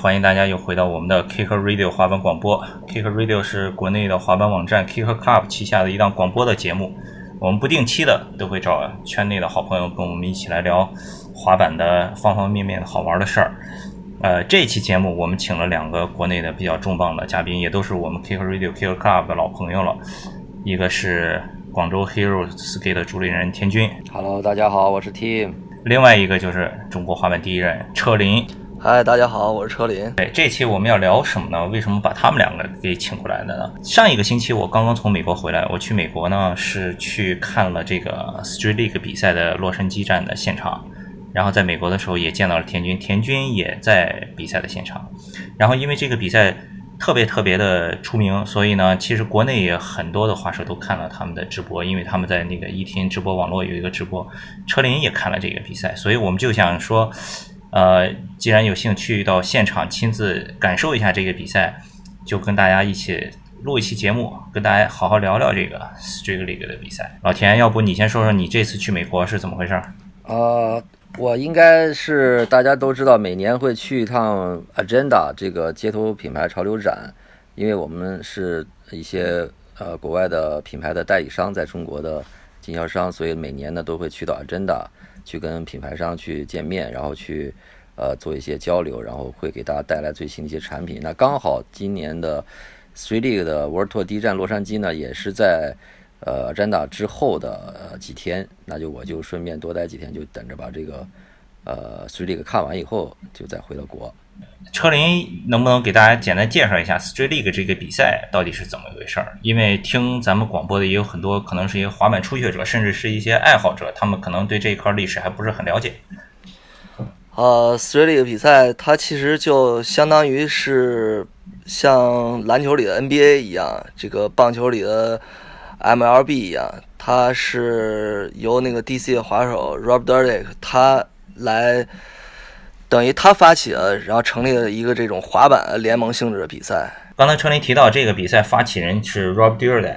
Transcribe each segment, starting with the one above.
欢迎大家又回到我们的 Kick Radio 滑板广播。Kick Radio 是国内的滑板网站 kickr Club 旗下的一档广播的节目。我们不定期的都会找圈内的好朋友跟我们一起来聊滑板的方方面面的好玩的事儿。呃，这期节目我们请了两个国内的比较重磅的嘉宾，也都是我们 Kick Radio Kick Club 的老朋友了。一个是广州 Hero Skate 的主理人田军，Hello，大家好，我是 Tim。另外一个就是中国滑板第一人车林。嗨，大家好，我是车林。哎，这期我们要聊什么呢？为什么把他们两个给请过来的呢？上一个星期我刚刚从美国回来，我去美国呢是去看了这个 Street League 比赛的洛杉矶站的现场，然后在美国的时候也见到了田军，田军也在比赛的现场。然后因为这个比赛特别特别的出名，所以呢，其实国内也很多的滑手都看了他们的直播，因为他们在那个一天直播网络有一个直播，车林也看了这个比赛，所以我们就想说。呃，既然有幸去到现场亲自感受一下这个比赛，就跟大家一起录一期节目，跟大家好好聊聊这个 Street League 的比赛。老田，要不你先说说你这次去美国是怎么回事？呃，我应该是大家都知道，每年会去一趟 Agenda 这个街头品牌潮流展，因为我们是一些呃国外的品牌的代理商，在中国的经销商，所以每年呢都会去到 Agenda。去跟品牌商去见面，然后去呃做一些交流，然后会给大家带来最新的一些产品。那刚好今年的 Three League 的 World Tour 第一站洛杉矶呢，也是在呃 Agenda 之后的几天，那就我就顺便多待几天，就等着把这个呃 Three League 看完以后，就再回到国。车林能不能给大家简单介绍一下 Street League 这个比赛到底是怎么一回事儿？因为听咱们广播的也有很多，可能是一些滑板初学者，甚至是一些爱好者，他们可能对这一块历史还不是很了解。呃，Street League 比赛它其实就相当于是像篮球里的 NBA 一样，这个棒球里的 MLB 一样，它是由那个 DC 的滑手 Rob Dyrdek 他来。等于他发起了，然后成立了一个这种滑板联盟性质的比赛。刚才车林提到这个比赛发起人是 Rob Dyrdek，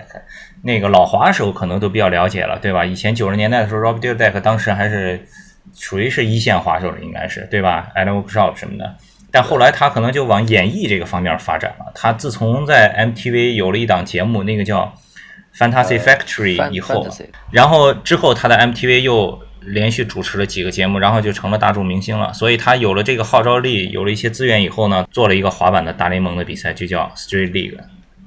那个老滑手可能都比较了解了，对吧？以前九十年代的时候，Rob Dyrdek 当时还是属于是一线滑手了，应该是对吧？Alan Workshop 什么的。但后来他可能就往演艺这个方面发展了。他自从在 MTV 有了一档节目，那个叫 Fantasy Factory 以后，然后之后他的 MTV 又。连续主持了几个节目，然后就成了大众明星了。所以他有了这个号召力，有了一些资源以后呢，做了一个滑板的大联盟的比赛，就叫 Street League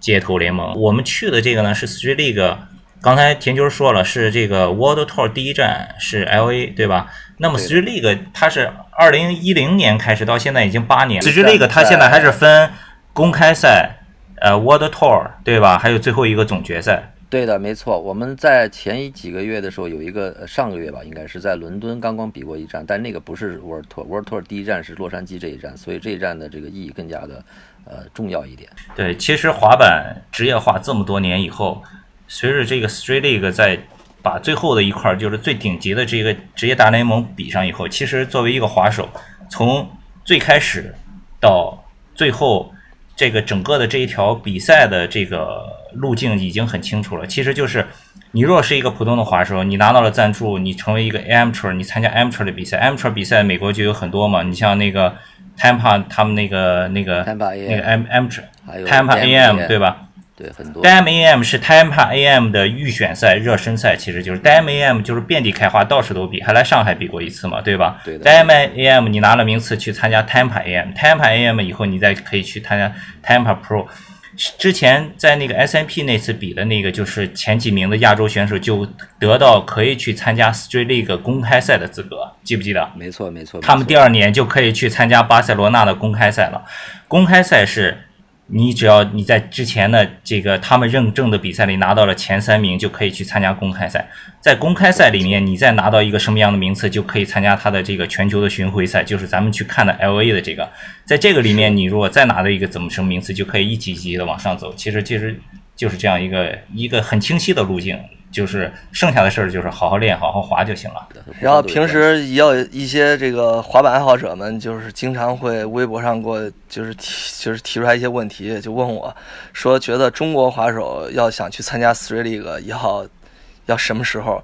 街头联盟。我们去的这个呢是 Street League，刚才田军说了是这个 World Tour 第一站是 LA，对吧？那么 Street League 它是二零一零年开始到现在已经八年，Street League 它现在还是分公开赛、呃 World Tour，对吧？还有最后一个总决赛。对的，没错。我们在前几个月的时候有一个，上个月吧，应该是在伦敦刚刚比过一站，但那个不是 World Tour，World Tour 第一站是洛杉矶这一站，所以这一站的这个意义更加的呃重要一点。对，其实滑板职业化这么多年以后，随着这个 Street League 在把最后的一块就是最顶级的这个职业大联盟比上以后，其实作为一个滑手，从最开始到最后。这个整个的这一条比赛的这个路径已经很清楚了。其实就是，你若是一个普通的滑手，你拿到了赞助，你成为一个 amateur，你参加 amateur 的比赛，amateur 比赛美国就有很多嘛。你像那个 Tampa 他们那个那个那个 amateur，Tampa AM 对吧？对，很多。Dam AM 是 Tampa AM 的预选赛、热身赛，其实就是 Dam AM 就是遍地开花，到处都比，还来上海比过一次嘛，对吧？对的。Dam AM 你拿了名次去参加 Tampa AM，Tampa AM 以后你再可以去参加 Tampa Pro。之前在那个 SMP 那次比的那个，就是前几名的亚洲选手就得到可以去参加 Street League 公开赛的资格，记不记得？没错，没错。他们第二年就可以去参加巴塞罗那的公开赛了。公开赛是。你只要你在之前的这个他们认证的比赛里拿到了前三名，就可以去参加公开赛。在公开赛里面，你再拿到一个什么样的名次，就可以参加他的这个全球的巡回赛，就是咱们去看的 L A 的这个。在这个里面，你如果再拿到一个怎么什么名次，就可以一级一级的往上走。其实其实就是这样一个一个很清晰的路径。就是剩下的事儿，就是好好练，好好滑就行了。然后平时也有一些这个滑板爱好者们，就是经常会微博上给我，就是提，就是提出来一些问题，就问我，说觉得中国滑手要想去参加 Three League，要要什么时候？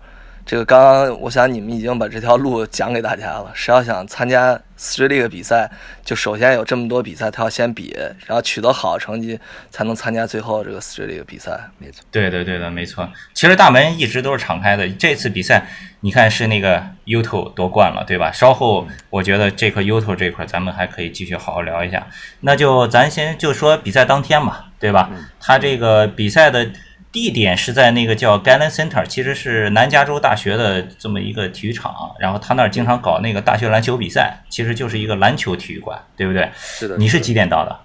这个刚刚我想你们已经把这条路讲给大家了。谁要想参加 Street League 比赛，就首先有这么多比赛，他要先比，然后取得好成绩，才能参加最后这个 Street League 比赛。没错，对对对的，没错。其实大门一直都是敞开的。这次比赛，你看是那个 YouTube 夺冠了，对吧？稍后我觉得这块 YouTube 这块，咱们还可以继续好好聊一下。那就咱先就说比赛当天嘛，对吧？他这个比赛的。地点是在那个叫 Galen Center，其实是南加州大学的这么一个体育场，然后他那儿经常搞那个大学篮球比赛，其实就是一个篮球体育馆，对不对？是的。你是几点到的？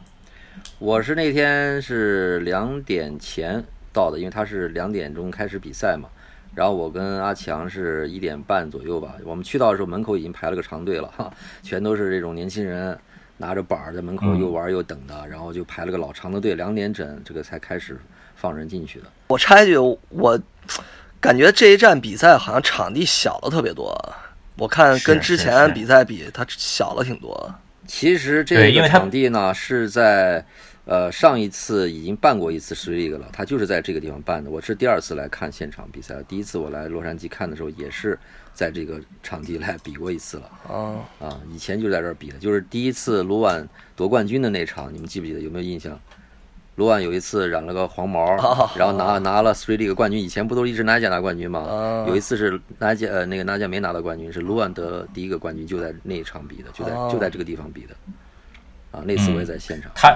我是那天是两点前到的，因为他是两点钟开始比赛嘛。然后我跟阿强是一点半左右吧，我们去到的时候门口已经排了个长队了，哈，全都是这种年轻人拿着板儿在门口又玩又等的，然后就排了个老长的队，两点整这个才开始。放人进去的。我插一句，我感觉这一站比赛好像场地小了特别多。我看跟之前比赛比，它小了挺多。其实这个场地呢是在呃上一次已经办过一次实力了，它就是在这个地方办的。我是第二次来看现场比赛，第一次我来洛杉矶看的时候也是在这个场地来比过一次了。啊啊，以前就在这儿比的，就是第一次卢万夺冠军的那场，你们记不记得？有没有印象？罗万有一次染了个黄毛，然后拿拿了 Three League 冠军。以前不都一直拿奖拿冠军吗？有一次是拿奖，呃，那个拿奖没拿到冠军，是卢万得第一个冠军，就在那一场比的，就在就在这个地方比的。啊，那次我也在现场。他，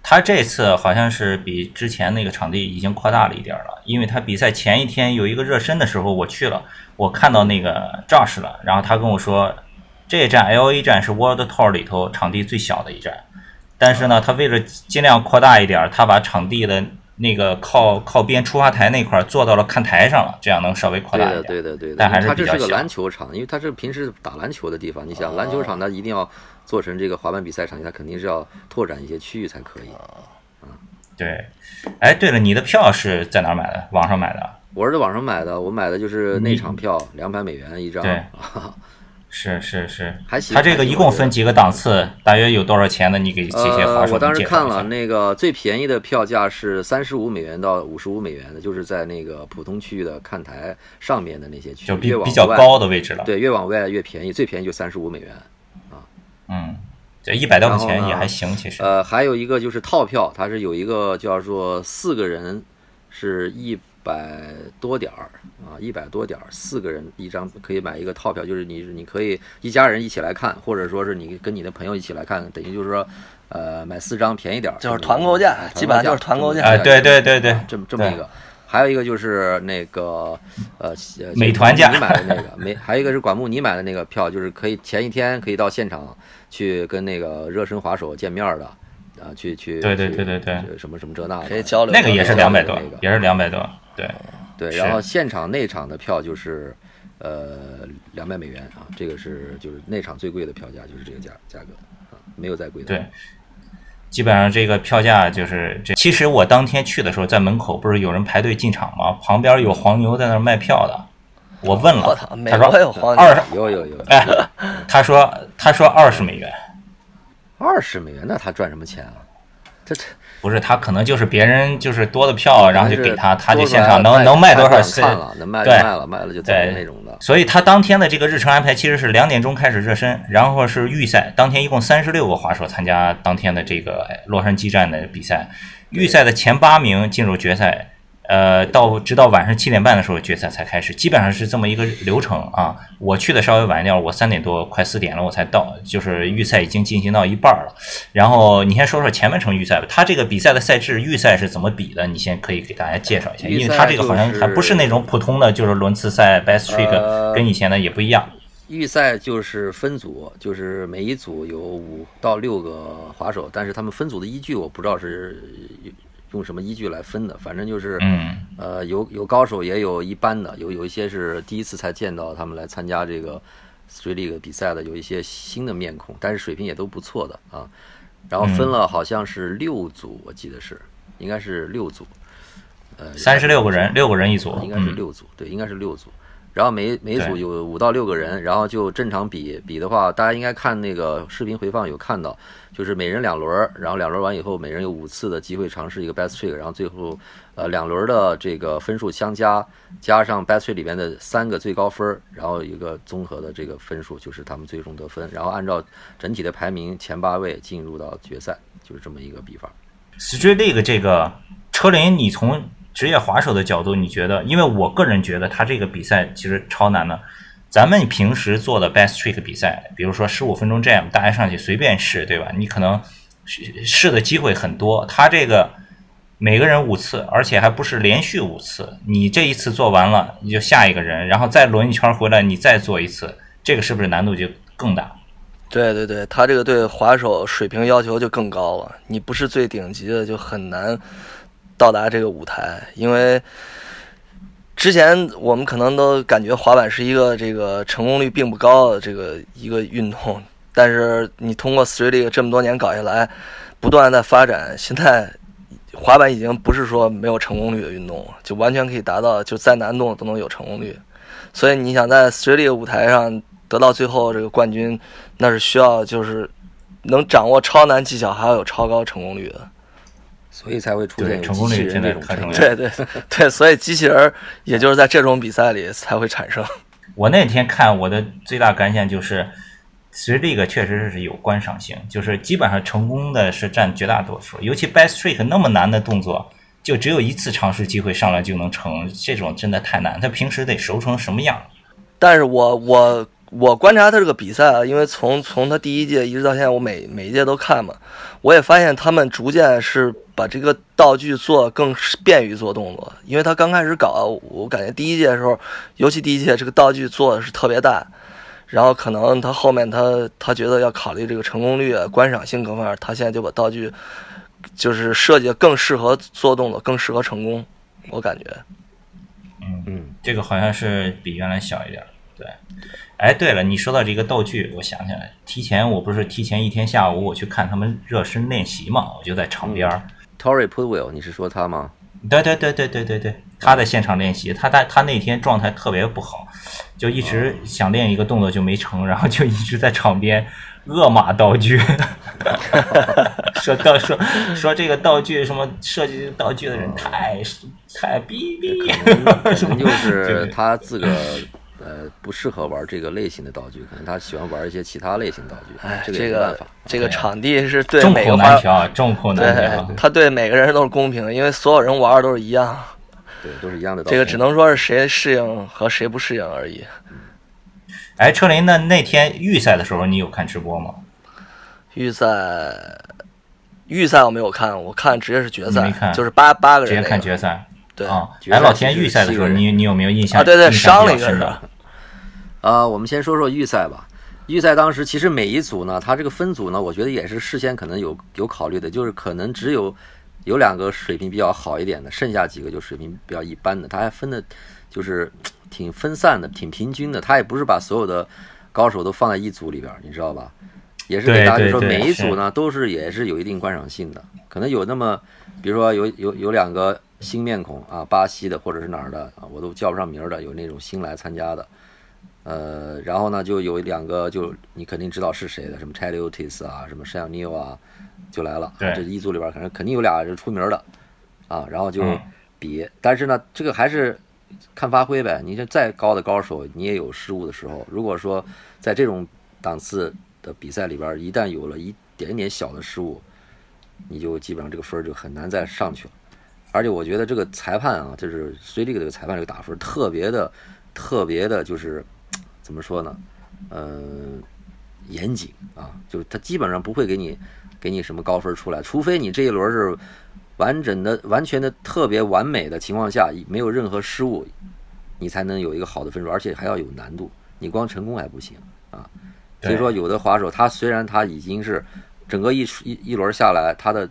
他这次好像是比之前那个场地已经扩大了一点了，因为他比赛前一天有一个热身的时候我去了，我看到那个 Josh 了，然后他跟我说，这一站 LA 站是 World Tour 里头场地最小的一站。但是呢，他为了尽量扩大一点，他把场地的那个靠靠边出发台那块做到了看台上了，这样能稍微扩大一点。对的，对的，但还是它这是个篮球场，因为它是平时打篮球的地方。你想，篮球场它一定要做成这个滑板比赛场地，它肯定是要拓展一些区域才可以。嗯，对。哎，对了，你的票是在哪儿买的？网上买的？我是在网上买的，我买的就是那场票，两百美元一张。对。是是是，还行。它这个一共分几个档次？大约有多少钱呢？你给这些滑手我当时看了，那个最便宜的票价是三十五美元到五十五美元的，就是在那个普通区域的看台上面的那些区，就比比较高的位置了。对，越往外越便宜，最便宜就三十五美元。啊，嗯，这一百多块钱也还行，其实。呃，还有一个就是套票，它是有一个叫做四个人是一。百多点儿啊，一百多点儿，四个人一张可以买一个套票，就是你你可以一家人一起来看，或者说是你跟你的朋友一起来看，等于就是说，呃，买四张便宜点儿，就是团购价，基本上就是团购价。哎，对对对对，这么这么一个，还有一个就是那个呃，美团价你买的那个，没，还有一个是管木你买的那个票，就是可以前一天可以到现场去跟那个热身滑手见面的。啊，去去，对对对对对，什么什么这那的可以交流，那个也是两百多，也是两百多，对对。然后现场内场的票就是呃两百美元啊，这个是就是内场最贵的票价就是这个价价格啊，没有再贵的。对，基本上这个票价就是这。其实我当天去的时候，在门口不是有人排队进场吗？旁边有黄牛在那卖票的，我问了，他说二十，有有有，哎，他说他说二十美元。二十美元，那他赚什么钱啊？这这不是他可能就是别人就是多的票，然后就给他，他就现场能能卖多少看了，能卖卖了，卖了就对那种的。所以他当天的这个日程安排其实是两点钟开始热身，然后是预赛。当天一共三十六个滑手参加当天的这个洛杉矶站的比赛，预赛的前八名进入决赛。呃，到直到晚上七点半的时候决赛才开始，基本上是这么一个流程啊。我去的稍微晚一点，我三点多快四点了我才到，就是预赛已经进行到一半了。然后你先说说前半程预赛吧，他这个比赛的赛制预赛是怎么比的？你先可以给大家介绍一下，因为他这个好像还不是那种普通的，就是轮次赛 best trick，跟以前的也不一样。预赛就是分组，就是每一组有五到六个滑手，但是他们分组的依据我不知道是。用什么依据来分的？反正就是，呃，有有高手，也有一般的，有有一些是第一次才见到他们来参加这个 Street League 比赛的，有一些新的面孔，但是水平也都不错的啊。然后分了好像是六组，我记得是，应该是六组，呃，三十六个人，六个人一组，应该是六组，对，应该是六组。然后每每组有五到六个人，然后就正常比比的话，大家应该看那个视频回放有看到，就是每人两轮，然后两轮完以后，每人有五次的机会尝试一个 best trick，然后最后呃两轮的这个分数相加，加上 best trick 里边的三个最高分，然后一个综合的这个分数就是他们最终得分，然后按照整体的排名前八位进入到决赛，就是这么一个比法。Street League 这个车林，你从职业滑手的角度，你觉得？因为我个人觉得他这个比赛其实超难的。咱们平时做的 Best Trick 比赛，比如说十五分钟 Jam，大家上去随便试，对吧？你可能试的机会很多。他这个每个人五次，而且还不是连续五次。你这一次做完了，你就下一个人，然后再轮一圈回来，你再做一次，这个是不是难度就更大？对对对，他这个对滑手水平要求就更高了。你不是最顶级的，就很难。到达这个舞台，因为之前我们可能都感觉滑板是一个这个成功率并不高的这个一个运动，但是你通过 Street 这么多年搞下来，不断在发展，现在滑板已经不是说没有成功率的运动，就完全可以达到就再难动都能有成功率。所以你想在 Street 舞台上得到最后这个冠军，那是需要就是能掌握超难技巧，还要有超高成功率的。所以才会出现成功率这种太重要。对对对，所以机器人也就是在这种比赛里才会产生。我那天看我的最大感想就是，其实这个确实是有观赏性，就是基本上成功的是占绝大多数。尤其 best trick 那么难的动作，就只有一次尝试机会上来就能成，这种真的太难。他平时得熟成什么样？但是我我。我观察他这个比赛啊，因为从从他第一届一直到现在，我每每一届都看嘛，我也发现他们逐渐是把这个道具做更便于做动作。因为他刚开始搞，我感觉第一届的时候，尤其第一届这个道具做的是特别大，然后可能他后面他他觉得要考虑这个成功率、观赏性各方面，他现在就把道具就是设计的更适合做动作，更适合成功。我感觉，嗯嗯，这个好像是比原来小一点，对。哎，对了，你说到这个道具，我想起来，提前我不是提前一天下午我去看他们热身练习嘛，我就在场边儿。Tory Pudwill，你是说他吗？对对对对对对对，他在现场练习，他他他那天状态特别不好，就一直想练一个动作就没成，然后就一直在场边恶骂道具，说道说说这个道具什么设计道具的人太太逼逼，什么就是他自个。呃，不适合玩这个类型的道具，可能他喜欢玩一些其他类型道具。哎，这个这个场地是对每个难调，众口难调。他对每个人都是公平的，因为所有人玩的都是一样。对，都是一样的道具。这个只能说是谁适应和谁不适应而已。哎，车林，那那天预赛的时候，你有看直播吗？预赛，预赛我没有看，我看直接是决赛，没看，就是八八个人直接看决赛。对啊，哎，老田预赛的时候，你你有没有印象？啊，对对，伤了一个是吧？呃，我们先说说预赛吧。预赛当时其实每一组呢，它这个分组呢，我觉得也是事先可能有有考虑的，就是可能只有有两个水平比较好一点的，剩下几个就水平比较一般的。他还分的，就是挺分散的，挺平均的。他也不是把所有的高手都放在一组里边，你知道吧？也是给大家说，每一组呢都是也是有一定观赏性的。可能有那么，比如说有有有两个新面孔啊，巴西的或者是哪儿的啊，我都叫不上名的，有那种新来参加的。呃，然后呢，就有两个，就你肯定知道是谁的，什么 Charlie Otis 啊，什么 Shane Neal 啊，就来了。这一组里边可能肯定有俩是出名的，啊，然后就比。但是呢，这个还是看发挥呗。你这再高的高手，你也有失误的时候。如果说在这种档次的比赛里边，一旦有了一点点小的失误，你就基本上这个分就很难再上去了。而且我觉得这个裁判啊，就是随这个这个裁判这个打分特别的、特别的，就是。怎么说呢？嗯，严谨啊，就是他基本上不会给你给你什么高分出来，除非你这一轮是完整的、完全的、特别完美的情况下，没有任何失误，你才能有一个好的分数，而且还要有难度。你光成功还不行啊。所以说，有的滑手他虽然他已经是整个一一一轮下来，他的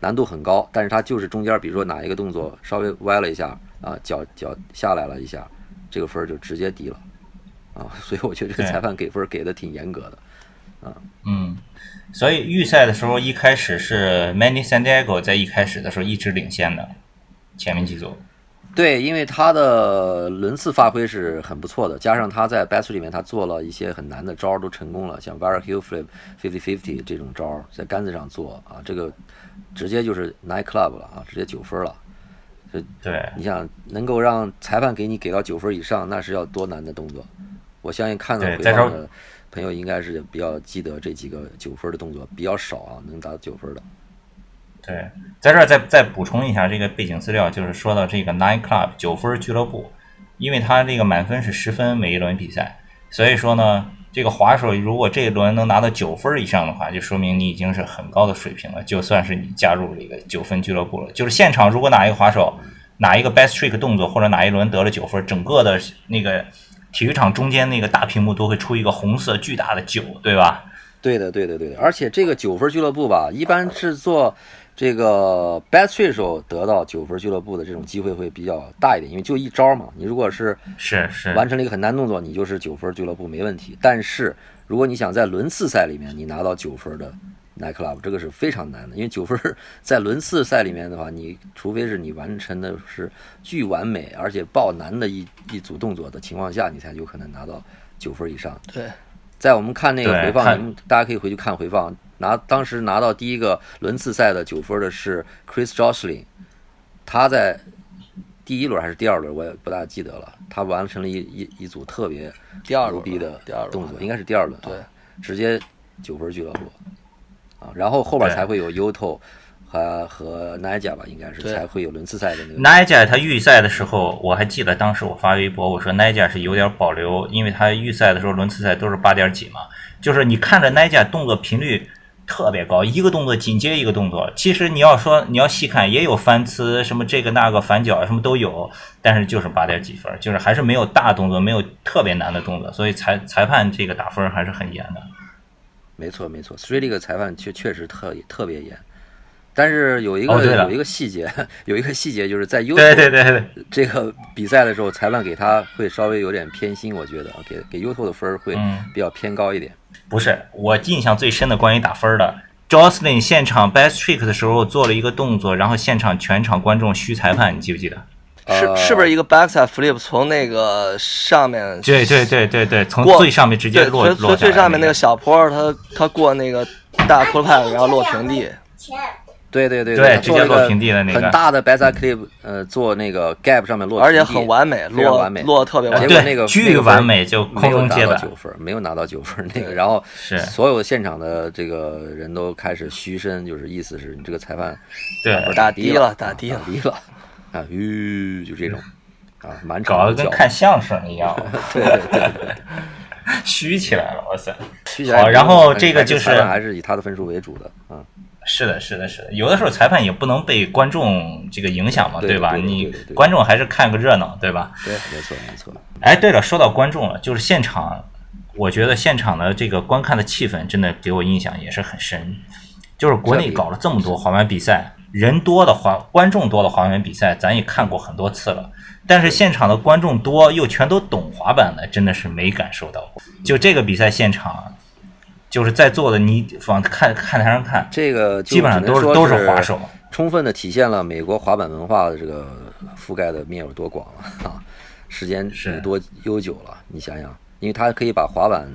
难度很高，但是他就是中间，比如说哪一个动作稍微歪了一下啊，脚脚下来了一下，这个分就直接低了。啊，所以我觉得这个裁判给分给的挺严格的，啊，嗯，所以预赛的时候一开始是 Many San Diego 在一开始的时候一直领先的，前面几组，对，因为他的轮次发挥是很不错的，加上他在 b a s t 里面他做了一些很难的招儿都成功了，像 Var Hill Flip、Fifty Fifty 这种招儿在杆子上做啊，这个直接就是 Nine Club 了啊，直接九分了。对，你想能够让裁判给你给到九分以上，那是要多难的动作。我相信看到回放的朋友应该是比较记得这几个九分的动作比较少啊，能达到九分的。对，在这儿再再补充一下这个背景资料，就是说到这个 Nine Club 九分俱乐部，因为它这个满分是十分每一轮比赛，所以说呢，这个滑手如果这一轮能拿到九分以上的话，就说明你已经是很高的水平了，就算是你加入了一个九分俱乐部了。就是现场如果哪一个滑手哪一个 best trick 动作或者哪一轮得了九分，整个的那个体育场中间那个大屏幕都会出一个红色巨大的九，对吧？对的，对的，对的。而且这个九分俱乐部吧，一般是做。这个 best trick 时候得到九分俱乐部的这种机会会比较大一点，因为就一招嘛。你如果是是是完成了一个很难动作，你就是九分俱乐部没问题。但是如果你想在轮次赛里面你拿到九分的 night club，这个是非常难的，因为九分在轮次赛里面的话，你除非是你完成的是巨完美而且爆难的一一组动作的情况下，你才有可能拿到九分以上。对，在我们看那个回放，大家可以回去看回放。拿当时拿到第一个轮次赛的九分的是 Chris Jocelyn，他在第一轮还是第二轮我也不大记得了。他完成了一一一组特别牛逼的动作，应该是第二轮，对，直接九分俱乐部啊，然后后边才会有 Uto 和和 Naja 吧，应该是才会有轮次赛的那个。Naja 他预赛的时候，我还记得当时我发微博我说 Naja 是有点保留，因为他预赛的时候轮次赛都是八点几嘛，就是你看着 Naja 动作频率。特别高，一个动作紧接一个动作。其实你要说你要细看，也有翻刺，什么这个那个反脚什么都有，但是就是八点几分，就是还是没有大动作，没有特别难的动作，所以裁裁判这个打分还是很严的。没错没错，Three 这个裁判确确实特特别严，但是有一个有一个细节，有一个细节就是在 U 对对对。这个比赛的时候，裁判给他会稍微有点偏心，我觉得给给 U 的分会比较偏高一点。不是我印象最深的关于打分的，Jocelyn 现场 best trick 的时候做了一个动作，然后现场全场观众嘘裁判，你记不记得？是是不是一个 backside flip 从那个上面？对对对对对，从最上面直接落落最上面那个小坡，他他过那个大坡派，然后落平地。对对对对，直接落平地的那个很大的 backside flip，呃，做那个 gap 上面落，而且很完美，落完美，落特别完美。结果那个巨完美，就空中接板九分，没有拿到九分那个。然后是所有现场的这个人都开始嘘声，就是意思是你这个裁判对打低了，打低了，低了啊，吁，就这种啊，满场搞得跟看相声一样，对对对，嘘 起来了，哇塞，嘘起来。然后这个就是还是以他的分数为主的嗯。是的，是的，是的，有的时候裁判也不能被观众这个影响嘛，对吧？你观众还是看个热闹，对吧？对，没错，没错。哎，对了，说到观众了，就是现场，我觉得现场的这个观看的气氛真的给我印象也是很深。就是国内搞了这么多滑板比赛，人多的滑，观众多的滑板比赛，咱也看过很多次了。但是现场的观众多又全都懂滑板的，真的是没感受到过。就这个比赛现场。就是在座的，你往看看台上看，这个基本上都是都是滑手，充分的体现了美国滑板文化的这个覆盖的面有多广了啊，时间是多悠久了。你想想，因为他可以把滑板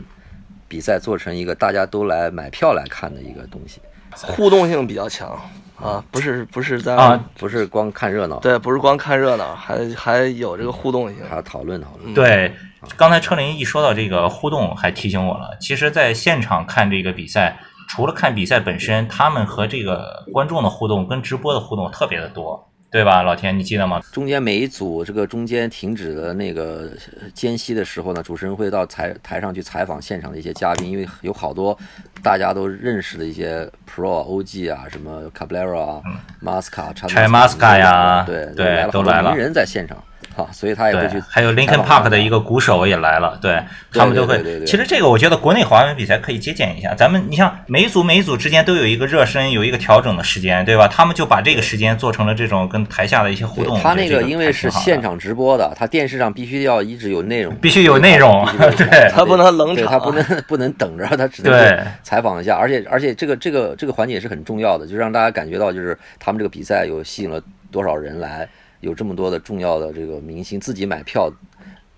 比赛做成一个大家都来买票来看的一个东西，互动性比较强啊，不是不是在啊，不是光看热闹，对，不是光看热闹，还还有这个互动性，还要讨论讨论，对。刚才车林一说到这个互动，还提醒我了。其实，在现场看这个比赛，除了看比赛本身，他们和这个观众的互动跟直播的互动特别的多，对吧？老田，你记得吗？中间每一组这个中间停止的那个间隙的时候呢，主持人会到台台上去采访现场的一些嘉宾，因为有好多大家都认识的一些 Pro、OG 啊，什么 Cabrera 啊、Masca、Chai Masca 呀，对对，都来了，名人在现场。好，所以他也会去。还有 Linkin Park 的一个鼓手也来了，对他们都会。其实这个我觉得国内华文比赛可以借鉴一下。咱们你像每一组每一组之间都有一个热身，有一个调整的时间，对吧？他们就把这个时间做成了这种跟台下的一些互动。他那个因为是现场直播的，他电视上必须要一直有内容，必须有内容，对，他不能冷场，他不能不能等着，他只能采访一下。而且而且这个这个这个环节也是很重要的，就让大家感觉到就是他们这个比赛有吸引了多少人来。有这么多的重要的这个明星自己买票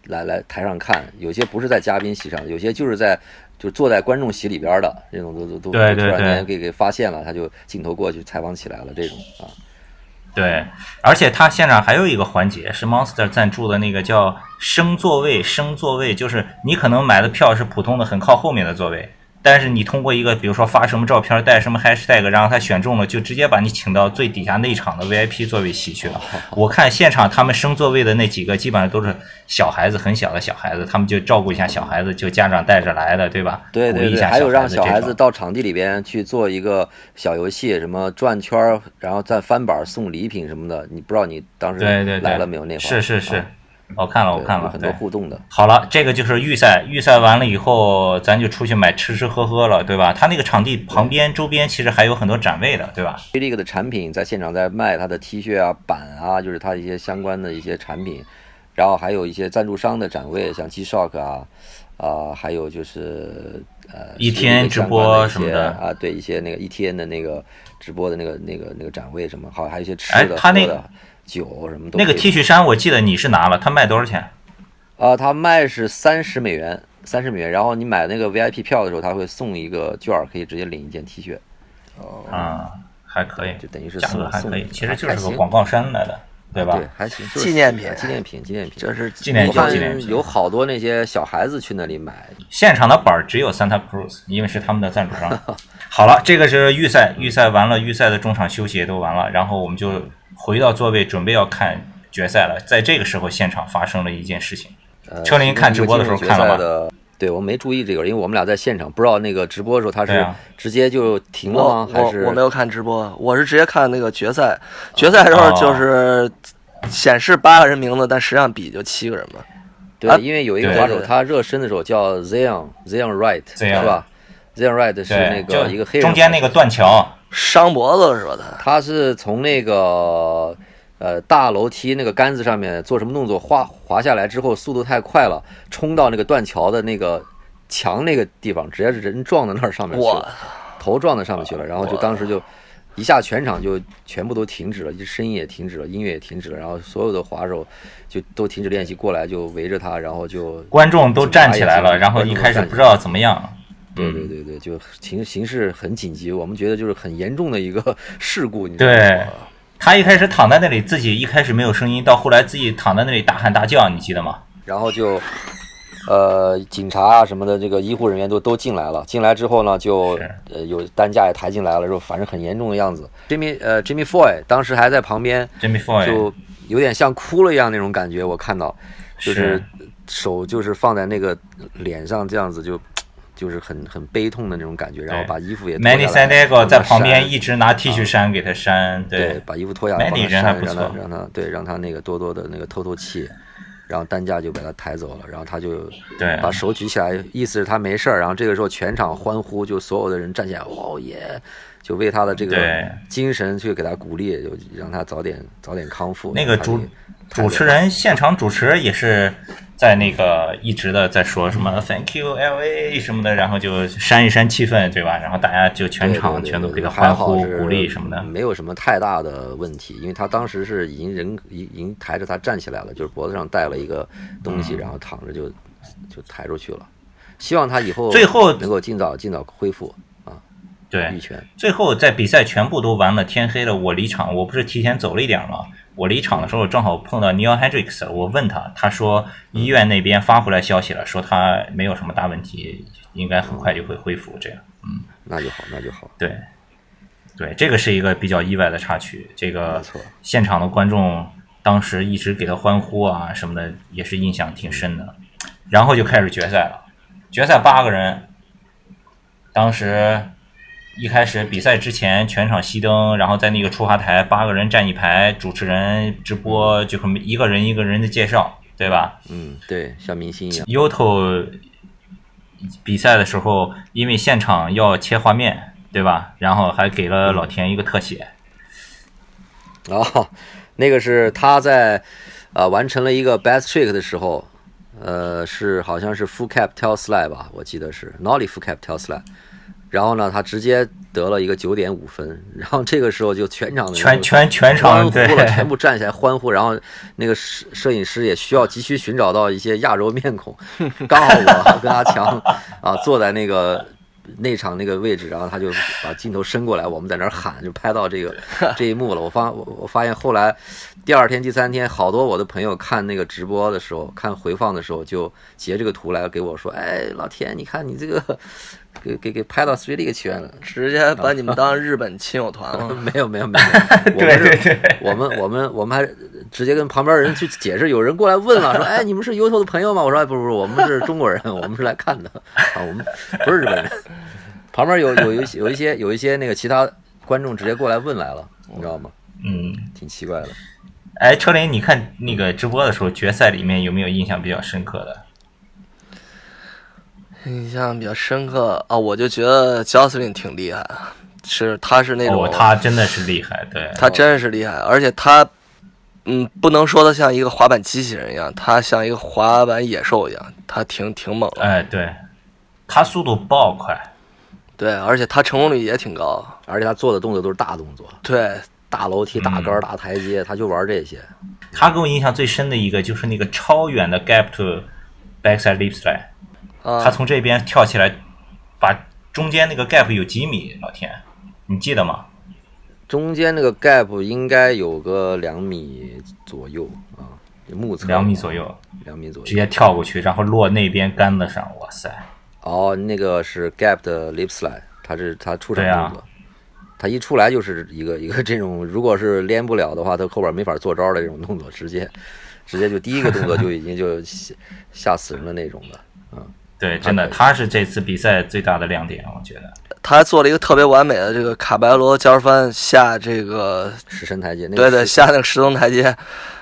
来来台上看，有些不是在嘉宾席上，有些就是在就坐在观众席里边的这种都都都突然间给给发现了，他就镜头过去采访起来了，这种啊，对，而且他现场还有一个环节是 Monster 赞助的那个叫升座位，升座位就是你可能买的票是普通的，很靠后面的座位，但是你通过一个比如说发什么照片，带什么 hashtag，然后他选中了，就直接把你请到最底下内场的 VIP 座位席去了。我看现场他们升座位的那几个，基本上都是小孩子，很小的小孩子，他们就照顾一下小孩子，就家长带着来的，对吧？对对对，还有让小孩子到场地里边去做一个小游戏，什么转圈儿，然后再翻板送礼品什么的，你不知道你当时来了没有？那会儿是是是啊，我看了我看了，很多互动的。好了，这个就是预赛，预赛完了以后，咱就出去买吃吃喝喝了，对吧？他那个场地旁边周边其实还有很多展位的，对吧？J League 的产品在现场在卖他的 T 恤啊、板啊，就是他一些相关的一些产品，然后还有一些赞助商的展位，像 G Shock 啊，啊、还有就是呃一天直播什么的啊，对一些那个 ETN 的那个直播的那个那个那个展位什么，好还有一些吃的、哎他那喝的、酒什么都那个 T 恤衫我记得你是拿了，他卖多少钱？啊，他卖是三十美元，三十美元。然后你买那个 VIP 票的时候，他会送一个券儿，可以直接领一件 T 恤，啊、还可以，就等于是价格还可以，其实就是个广告衫来的，对吧？对，还行，纪念品纪念品，纪念品。这是纪念品纪念品有好多那些小孩子去那里买，现场的板儿只有 Santa Cruz，因为是他们的赞助商。好了，这个是预赛，预赛完了，预赛的中场休息也都完了，然后我们就回到座位，准备要看决赛了。在这个时候，现场发生了一件事情。呃，车林看直播的时候看了吗决赛的对我没注意这个，因为我们俩在现场，不知道那个直播的时候他是直接就停了我吗？还是我我没有看直播，我是直接看那个决赛。决赛时候哦就是显示八个人名字，但实际上比就七个人嘛。对啊，因为有一个对滑手，他热身的时候叫 Zion Zion Wright，Zion 是吧？Zion Wright 是，那个就一个黑人中间那个断桥，伤脖子是吧？他他是从那个呃大楼梯那个杆子上面做什么动作，滑滑下来之后速度太快了，冲到那个断桥的那个墙那个地方，直接是人撞到那儿上面去了，头撞到上面去了，然后就当时就一下全场就全部都停止了，就声音也停止了，音乐也停止了，然后所有的滑手就都停止练习过来，就围着他，然后就观众都站起来了，然后一开始不知道怎么样。对对对对，就形形势很紧急，我们觉得就是很严重的一个 事故，你知道吗？对他一开始躺在那里，自己一开始没有声音，到后来自己躺在那里大喊大叫，你记得吗？然后就，呃，警察啊什么的，这个医护人员都都进来了。进来之后呢，就呃有担架也抬进来了，就反正很严重的样子。Jimmy 呃 Jimmy Foy 当时还在旁边，Jimmy Foy 就有点像哭了一样那种感觉，我看到，就是手就是放在那个脸上这样子就。就是很很悲痛的那种感觉，然后把衣服也脱下 Manny San Diego 在旁边一直拿 T 恤衫给他扇，对，把衣服脱下来，帮他人还扇让他让他对让他那个多多的那个透透气，然后担架就把他抬走了，然后他就对把手举起来，意思是他没事儿，然后这个时候全场欢呼，就所有的人站起来，哦耶，就为他的这个精神去给他鼓励，就让他早点早点康复。那个主主持人现场主持也是在那个一直的在说什么 Thank you L A 什么的，然后就煽一煽气氛，对吧？然后大家就全场全都给他欢呼鼓励什么的。没有什么太大的问题，因为他当时是已经人已已经抬着他站起来了，就是脖子上带了一个东嗯西，然后躺着就就抬出去了。希望他以后最后能够尽早尽早恢复啊，对玉，泉。最后在比赛全部都完了，天黑了，我离场，我不是提前走了一点吗？我离场的时候正好碰到 Neil Hendricks，我问他，他说医院那边发回来消息了，说他没有什么大问题，应该很快就会恢复。这样，嗯那就好，那就好，对，对，这个是一个比较意外的插曲。这个。现场的观众当时一直给他欢呼啊什么的，也是印象挺深的。然后就开始决赛了，决赛八个人，当时一开始比赛之前全场熄灯，然后在那个出发台八个人站一排，主持人直播就是一个人一个人的介绍，对吧嗯，对，像明星一样。？Yoto 比赛的时候，因为现场要切画面，对吧？然后还给了老田一个特写。哦，那个是他在呃完成了一个 best trick 的时候，呃，是好像是 full cap tail slide 吧，我记得是 nollie full cap tail slide，然后呢，他直接得了一个九点五分，然后这个时候就全场的人全全全欢呼场对了，全部站起来欢呼，然后那个摄摄影师也需要急需寻找到一些亚洲面孔，刚好我跟阿强啊坐在那个内场那个位置，然后他就把镜头伸过来，我们在那儿喊，就拍到这个这一幕了。我发我我发现后来第二天、第三天，好多我的朋友看那个直播的时候，看回放的时候，就截这个图来给我说：“哎，老田，你看你这个给给给拍到 Three League 去了。”直接把你们当日本亲友团了。没有没有没有，我对们是对对，我们我们我们还直接跟旁边人去解释，有人过来问了，说：“哎，你们是 U 头的朋友吗？”我说：“哎，不不不，我们是中国人，我们是来看的啊，我们不是日本人。”旁边有有一有一些有一些那个其他观众直接过来问来了，你知道吗？嗯，挺奇怪的。哎，车林，你看那个直播的时候，决赛里面有没有印象比较深刻的？印象比较深刻啊，我就觉得 Jocelyn 挺厉害，是他是那种、哦，他真的是厉害，对，他真是厉害，而且他，嗯，不能说他像一个滑板机器人一样，他像一个滑板野兽一样，他挺挺猛的。哎，对，他速度爆快，对，而且他成功率也挺高。而且他做的动作都是大动作，对，大楼梯、大杆儿、大台阶，他就玩这些。他给我印象最深的一个就是那个超远的 gap to backside lip slide，、啊，他从这边跳起来，把中间那个 gap 有几米，老天，你记得吗？中间那个 gap 应该有个两米左右啊，目测两米左右，两米左右。直接跳过去，然后落那边杆子上，哇塞！哦，那个是 gap 的 lip slide，他是他出场动作，他一出来就是一个 一个这种，如果是连不了的话，他后边没法做招的这种动作，直接直接就第一个动作就已经就吓吓死人的那种的。对，真的，他是这次比赛最大的亮点，我觉得。他还做了一个特别完美的这个卡白罗加尔翻下这个，石神台阶，那个对对，下那个石层台阶，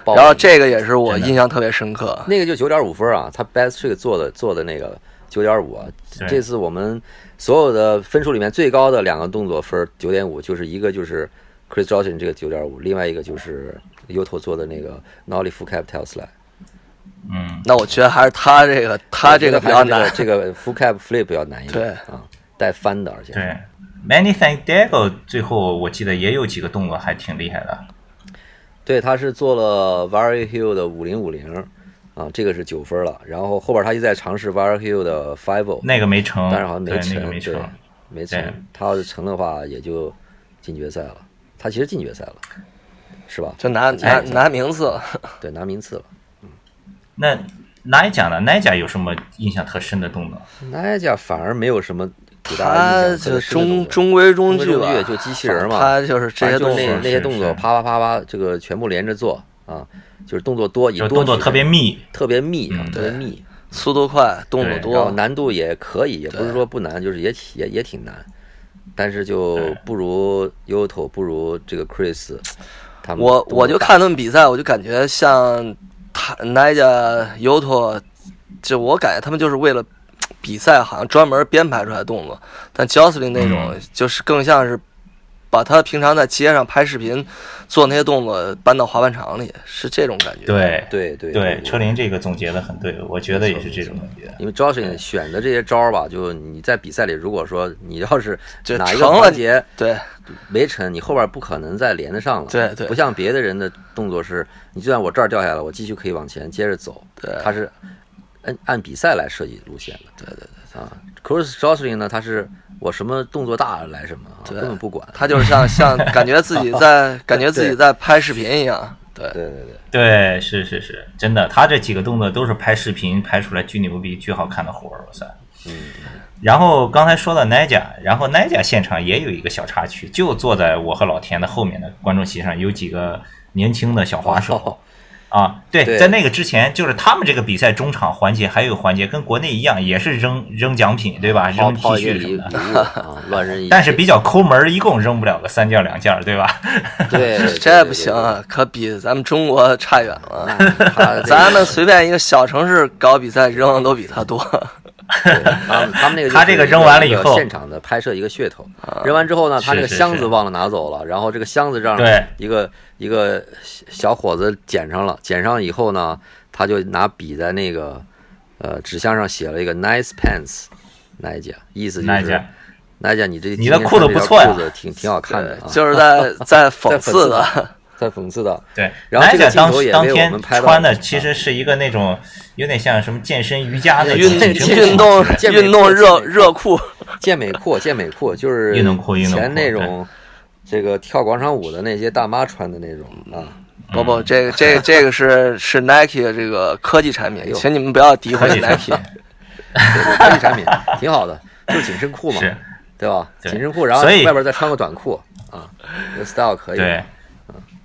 然后这个也是我印象特别深刻。那个就九点五分啊，他 best trick 做的做的那个九点五啊，这次我们所有的分数里面最高的两个动作分九点五，就是一个就是 Chris Johnson 这个九点五，另外一个就是 Uto 做的那个 Nollie full cap tail slide。嗯，那我觉得还是他这个，他这个比较难。这个 full cap flip 比较难一点，对啊，带翻的，而且对，Many Thank Diego 最后我记得也有几个动作还挺厉害的。对，他是做了 Very Hill 的五零五零啊，这个是九分了，然后后边他就在尝试 Very Hill 的 five 那个没成，但是好像没成，对那个没成。，没成。他要是成的话，也就进决赛了。他其实进决赛了，是吧？就拿拿哎拿名次，对，拿名次了。那哪一讲呢？哪一讲有什么印象特深的动作？那家反而没有什么他中中规中矩吧就机器人嘛他就是这些动作那，那些动作啪啪啪啪，这个全部连着做啊，就是动作多，动作特别密，特别密特别密。速度快，动作多。难度也可以，也不是说不难，就是也也也挺难，但是就不如 Yoto，不如这个 Chris，他们我我就看他们比赛，我就感觉像他 Naja Yoto，就我感觉他们就是为了比赛，好像专门编排出来动作。但 Jocelyn 那种嗯就是更像是把他平常在街上拍视频做那些动作搬到滑板场里，是这种感觉。对对对对，车林这个总结的很对，我觉得也是这种感觉。因为 Jocelyn 选的这些招儿吧，就你在比赛里，如果说你要是就哪一个成了环节对没成，你后边不可能再连得上了。对对不像别的人的动作是，你就算我这儿掉下来，我继续可以往前接着走。对他是按按比赛来设计路线的。对对对，啊，Chris j o s l i n 呢，他是我什么动作大来什么啊，根本不管。他就是像像感觉自己在 感觉自己在拍视频一样。对对对对，对，是是是，真的，他这几个动作都是拍视频拍出来巨牛逼、巨好看的活儿，哇塞！嗯，然后刚才说到 Naja，然后 Naja 现场也有一个小插曲，就坐在我和老田的后面的观众席上，有几个年轻的小滑手。哦啊，对，对在那个之前，就是他们这个比赛中场环节还有个环节跟国内一样，也是扔扔奖品，对吧？扔 T 恤什么的。啊，乱扔一。但是比较抠门，一共扔不了个三件两件，对吧？对，这不行，啊，可比咱们中国差远了。咱们随便一个小城市搞比赛扔的都比他多。对他们 他们那个他这个扔完了以后现场的拍摄一个噱头，扔完之后呢，他那个箱子忘了拿走了，然后这个箱子让一个一个小伙子捡上了，捡上以后呢，他就拿笔在那个呃纸箱上写了一个 nice pants，那一家意思就是那一件娜姐，你这你的裤子不错呀，挺挺好看的啊，就是在在讽刺的，在讽刺的。对，然后这个镜当头也当天穿的其实是一个那种有点像什么健身瑜伽的运运动运动热热裤、健美裤、健美裤，就是运动裤、运动裤前那种这个跳广场舞的那些大妈穿的那种啊。不不，这个这这个是是 Nike 的这个科技产品，请你们不要诋毁 Nike。科技产品挺好的，就是紧身裤嘛，对吧？紧身裤，然后外边再穿个短裤啊，这 style 可以。对。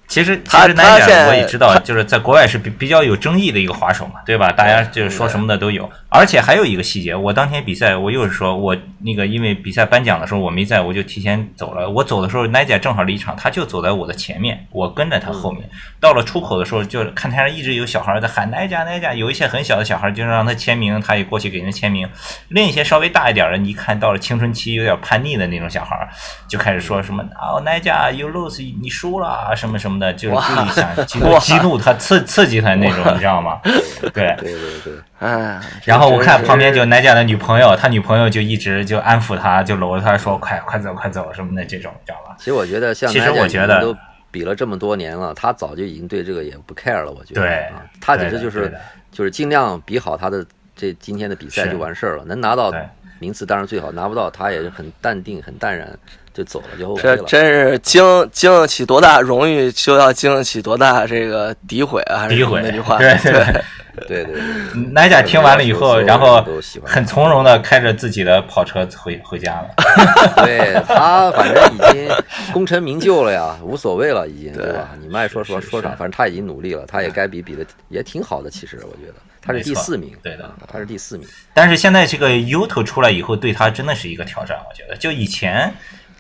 其实，其实难点我也知道，就是在国外是比比较有争议的一个滑手嘛，对吧？大家就是说什么的都有。而且还有一个细节，我当天比赛，我又是说我那个因为比赛颁奖的时候我没在，我就提前走了。我走的时候，奈姐正好离场，他就走在我的前面，我跟着他后面。到了出口的时候，就看台上一直有小孩在喊奈姐奈姐，有一些很小的小孩就让他签名，他也过去给人签名。另一些稍微大一点的，你看到了青春期有点叛逆的那种小孩，就开始说什么哦奈姐 you lose 你输了什么什么的，就是故意想激 激怒他、刺刺激他那种，你知道吗？对对对对。哎，然后我看旁边就奈佳的女朋友，他女朋友就一直就安抚他，就搂着他说：“快快走，快走什么的这种，知道吧？”其实我觉得，像其实我觉得都比了这么多年了，他早就已经对这个也不 care 了。我觉得，对，他只是就是就是尽量比好他的这今天的比赛就完事儿了，能拿到名次当然最好，拿不到他也是很淡定、很淡然就走了就 OK 了。这真是经经得起多大荣誉，就要经得起多大这个诋毁啊！还是诋毁那句话？对对。对 对对 对，奶甲听完了以后，然后很从容的开着自己的跑车回回家了。对他反正已经功成名就了呀，无所谓了，已经对吧？你们爱说说说啥，反正他已经努力了，他也该比比的也挺好的。其实我觉得他是第四名，对的，他是第四名。但是现在这个 Uto 出来以后，对他真的是一个挑战。我觉得就以前。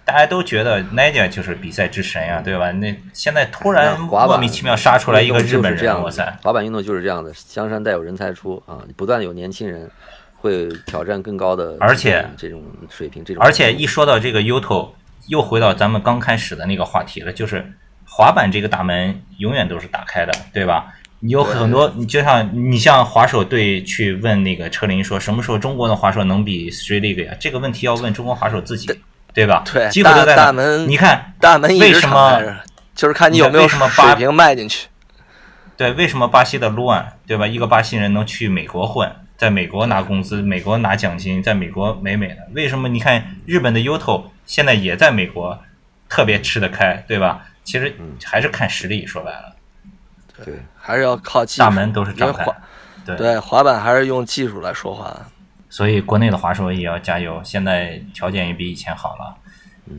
大家都觉得 Nadia 就是比赛之神呀，对吧？那现在突然莫名其妙杀出来一个日本人，哇塞！滑板运动就是这样的，江山代有人才出啊，不断有年轻人会挑战更高的，而且这种水平，这种而且一说到这个 Uto，又回到咱们刚开始的那个话题了，就是滑板这个大门永远都是打开的，对吧？你有很多，你就像你像滑手队去问那个车林说，什么时候中国的滑手能比 Street League 呀？这个问题要问中国滑手自己。对吧？对，机会都在大门。你看，大门为什么？就是看你有没有什么水平迈进去。对，为什么巴西的卢安，对吧？一个巴西人能去美国混，在美国拿工资，美国拿奖金，在美国美美的。为什么？你看日本的 Uto 现在也在美国，特别吃得开，对吧？其实还是看实力，说白了。对，还是要靠技术。大门都是张开。对对，滑板还是用技术来说话。所以国内的滑手也要加油，现在条件也比以前好了，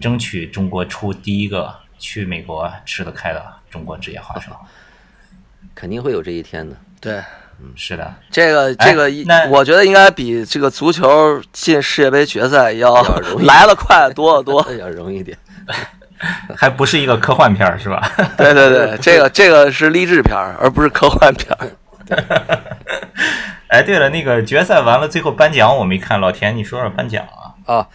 争取中国出第一个去美国吃得开的中国职业滑手，肯定会有这一天的。对，嗯，是的，这个这个，我觉得应该比这个足球进世界杯决赛要 来的快多得多，要容易点，还不是一个科幻片是吧？对对对，这个这个是励志片而不是科幻片哎，对了，那个决赛完了，最后颁奖我没看。老田，你说说颁奖啊？啊，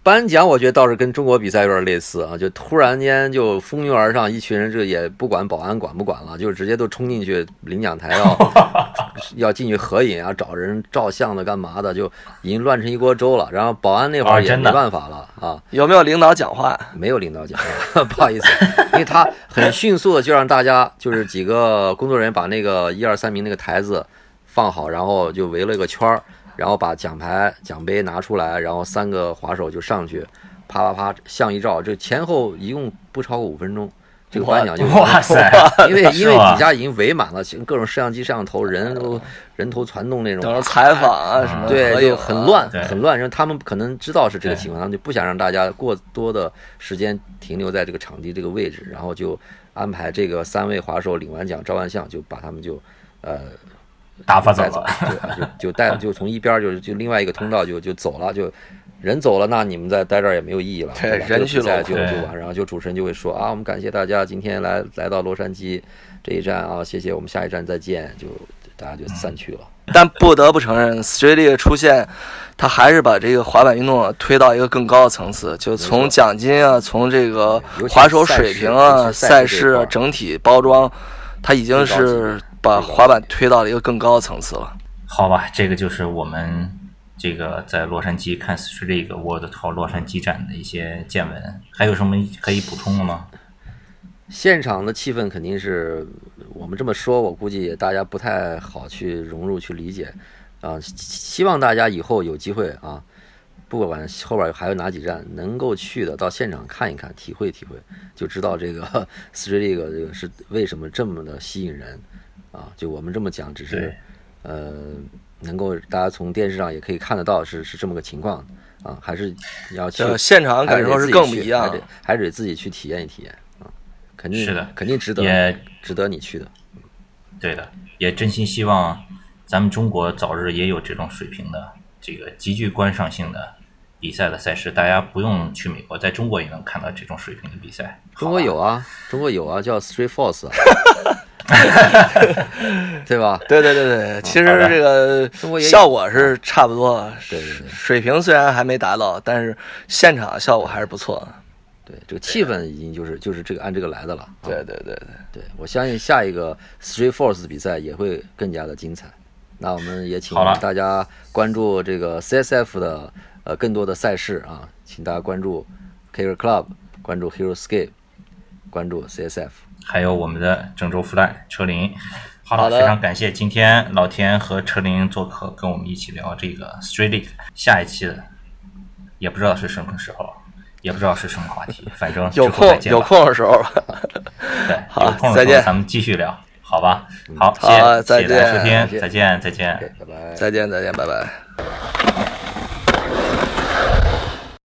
颁奖我觉得倒是跟中国比赛有点类似啊，就突然间就蜂拥而上，一群人这也不管保安管不管了，就直接都冲进去领奖台要 要进去合影啊，找人照相的干嘛的，就已经乱成一锅粥了。然后保安那会儿也没办法了啊。有没有领导讲话？没有领导讲话，不好意思，因为他很迅速的就让大家就是几个工作人员把那个一二三名那个台子。放好，然后就围了一个圈儿，然后把奖牌、奖杯拿出来，然后三个滑手就上去，啪啪啪相一照，这前后一共不超过五分钟，这个颁奖就 哇塞，因为 因为底下已经围满了，各种摄像机、摄像头，人都人头攒动那种，采访啊什么，对，就很乱，很乱。他们可能知道是这个情况，他们就不想让大家过多的时间停留在这个场地这个位置，然后就安排这个三位滑手领完奖照完相，就把他们就呃。打发走了，就就带 就从一边就是就另外一个通道就就走了，就人走了，那你们再待这儿也没有意义了。对，人去了就就完，然后就主持人就会说啊，我们感谢大家今天来来到洛杉矶这一站啊，谢谢，我们下一站再见，就大家就散去了。但不得不承认，Street 出现，他还是把这个滑板运动推到一个更高的层次，就从奖金啊，从这个滑手水平啊，赛事整体包装，他已经是。把滑板推到了一个更高的层次了。好吧，这个就是我们这个在洛杉矶看 Street League World Tour 洛杉矶站的一些见闻，还有什么可以补充的吗？现场的气氛肯定是我们这么说，我估计大家不太好去融入去理解啊。希望大家以后有机会啊，不管后边还有哪几站能够去的，到现场看一看，体会体会，就知道这个 Street League 这个是为什么这么的吸引人啊。就我们这么讲，只是呃。能够大家从电视上也可以看得到，是是这么个情况啊，还是要去现场感受是更不一样，还得还得自己去体验一体验啊，肯定是的，肯定值得，也值得你去的。对的，也真心希望咱们中国早日也有这种水平的这个极具观赏性的比赛的赛事，大家不用去美国，在中国也能看到这种水平的比赛。中国有啊，中国有啊，叫 Street Force。对吧？对对对对，其实这个效果是差不多，对对对，水平虽然还没达到，但是现场效果还是不错。对，这个气氛已经就是就是这个按这个来的了。对对对对，对我相信下一个 Street Force 比赛也会更加的精彩。那我们也请大家关注这个 CSF 的呃更多的赛事啊，请大家关注 Killer Club，关注 Hero Escape，关注 CSF。还有我们的郑州 Fly 车林，好的，非常感谢今天老田和车林做客，跟我们一起聊这个 Street League。下一期的也不知道是什么时候，也不知道是什么话题，反正 有空有空的时候，对，有空的时候 咱们继续聊，好吧？好，谢谢大家收听，再见，再见，拜拜，再见，再见，拜拜。